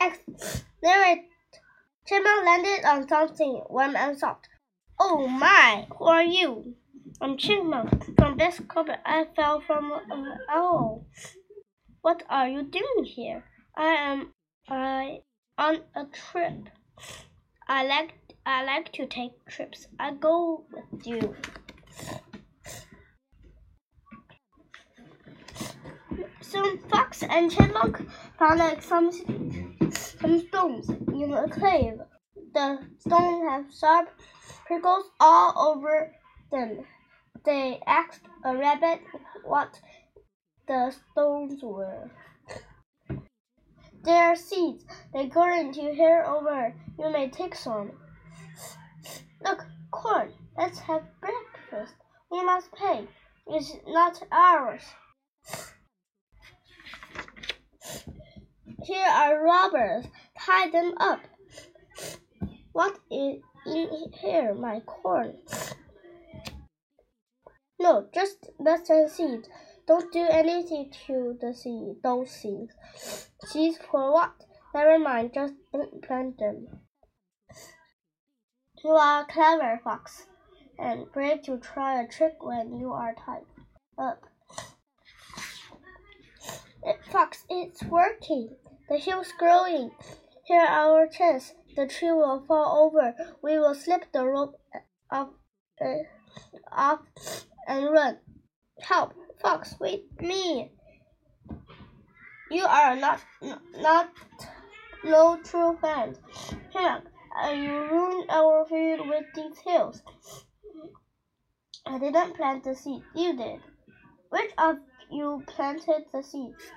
Accelerate. Chipmunk landed on something warm and soft. Oh my, who are you? I'm Chipmunk. From this carpet I fell from an owl. What are you doing here? I am I on a trip. I like I like to take trips. I go with you. Soon Fox and Chipmunk found some some stones in a cave. The stones have sharp prickles all over them. They asked a rabbit what the stones were. They are seeds. They grow into to hear over. You may take some. Look, corn. Let's have breakfast. We must pay. It's not ours. Here are robbers. Tie them up. What is in here, my corn? No, just nuts and seeds. Don't do anything to the seed, those seeds. Seeds for what? Never mind, just plant them. You are a clever fox, and brave to try a trick when you are tied up. It, Fox, it's working. The hill's growing. Here our chance. The tree will fall over. We will slip the rope off, uh, off and run. Help, Fox, wait me. You are not not no true friend. Hank, uh, you ruined our field with these hills. I didn't plant the seed. You did. Which of you planted the seeds?